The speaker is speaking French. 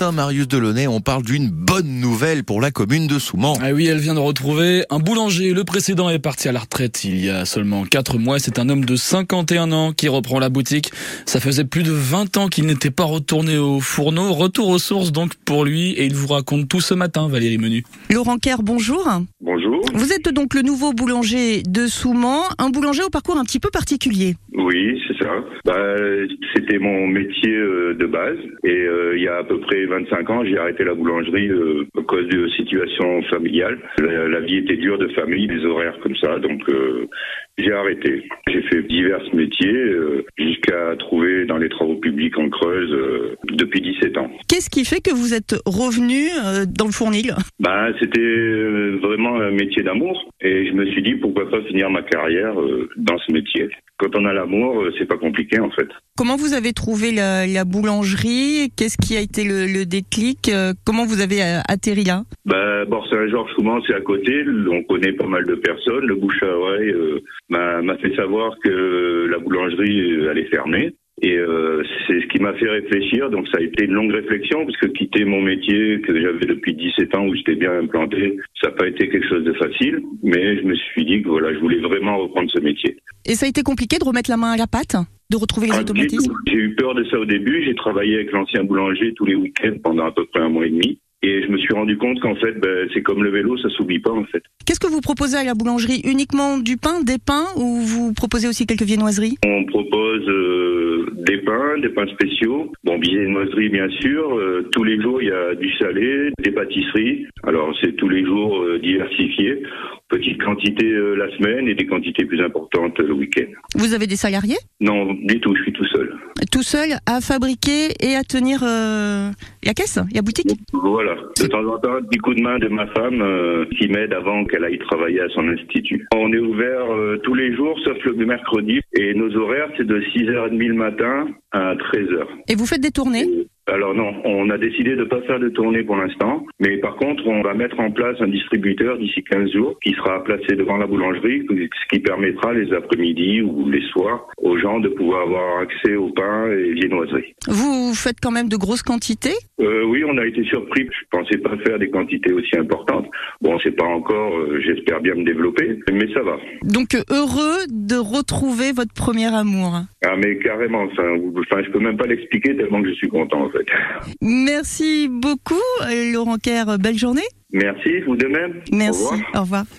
matin, Marius Delaunay, on parle d'une bonne nouvelle pour la commune de Souman. Ah oui, elle vient de retrouver un boulanger. Le précédent est parti à la retraite il y a seulement 4 mois. C'est un homme de 51 ans qui reprend la boutique. Ça faisait plus de 20 ans qu'il n'était pas retourné au fourneau. Retour aux sources donc pour lui et il vous raconte tout ce matin, Valérie Menu. Laurent Kerr, bonjour. Bonjour. Vous êtes donc le nouveau boulanger de Souman, un boulanger au parcours un petit peu particulier. Oui, c'est ça. Bah, c'était mon métier euh, de base. Et euh, il y a à peu près 25 ans, j'ai arrêté la boulangerie euh, à cause de situation familiale. La, la, vie était dure de famille, des horaires comme ça. Donc j'ai arrêté. J'ai fait divers métiers jusqu'à trouver dans les travaux publics en Creuse depuis 17 ans. Qu'est-ce qui fait que vous êtes revenu dans le fournil? Bah, C'était vraiment un métier d'amour. Et je me suis dit pourquoi pas finir ma carrière dans ce métier quand on a l'amour, c'est pas compliqué en fait. Comment vous avez trouvé la, la boulangerie? Qu'est-ce qui a été le, le déclic? Comment vous avez atterri là? Bah, Bord-Saint-Georges, souvent c'est à côté. On connaît pas mal de personnes. Le bouche à oreille euh, m'a fait savoir que la boulangerie allait fermer. Et euh, c'est ce qui m'a fait réfléchir. Donc ça a été une longue réflexion parce que quitter mon métier que j'avais depuis 17 ans où j'étais bien implanté, ça n'a pas été quelque chose de facile. Mais je me suis dit que voilà, je voulais vraiment reprendre ce métier. Et ça a été compliqué de remettre la main à la pâte de retrouver les Ah, automatismes? J'ai eu peur de ça au début. J'ai travaillé avec l'ancien boulanger tous les week-ends pendant à peu près un mois et demi. Et je me suis rendu compte qu'en fait, ben, c'est comme le vélo, ça s'oublie pas en fait. Qu'est-ce que vous proposez à la boulangerie? Uniquement du pain, des pains ou vous proposez aussi quelques viennoiseries? On propose euh, des pains, des pains spéciaux, bon, viennoiseries bien sûr. Euh, tous les jours, il y a du salé, des pâtisseries. Alors c'est tous les jours euh, diversifié. Petite quantité euh, la semaine et des quantités plus importantes le week-end. Vous avez des salariés? Non, du tout, je suis tout seul. Tout seul à fabriquer et à tenir euh, la caisse, la boutique? Voilà. De temps en temps, un petit coup de main de ma femme euh, qui m'aide avant qu'elle aille travailler à son institut. On est ouvert euh, tous les jours, sauf le mercredi. Et nos horaires, c'est de 6h30 le matin à 13h. Et vous faites des tournées? Alors non, on a décidé de pas faire de tournée pour l'instant, mais par contre, on va mettre en place un distributeur d'ici 15 jours qui sera placé devant la boulangerie, ce qui permettra les après-midi ou les soirs aux gens de pouvoir avoir accès au pain et viennoiseries. Vous faites quand même de grosses quantités? Euh, oui, on a été surpris. Je pensais pas faire des quantités aussi importantes. Bon, c'est pas encore. euh, J'espère bien me développer, mais ça va. Donc euh, heureux de retrouver votre premier amour. Ah, mais carrément. Enfin, enfin, je peux même pas l'expliquer tellement que je suis content en fait. Merci beaucoup, Laurent Kerr. Belle journée. Merci, vous de même. Merci. Au revoir. Au revoir.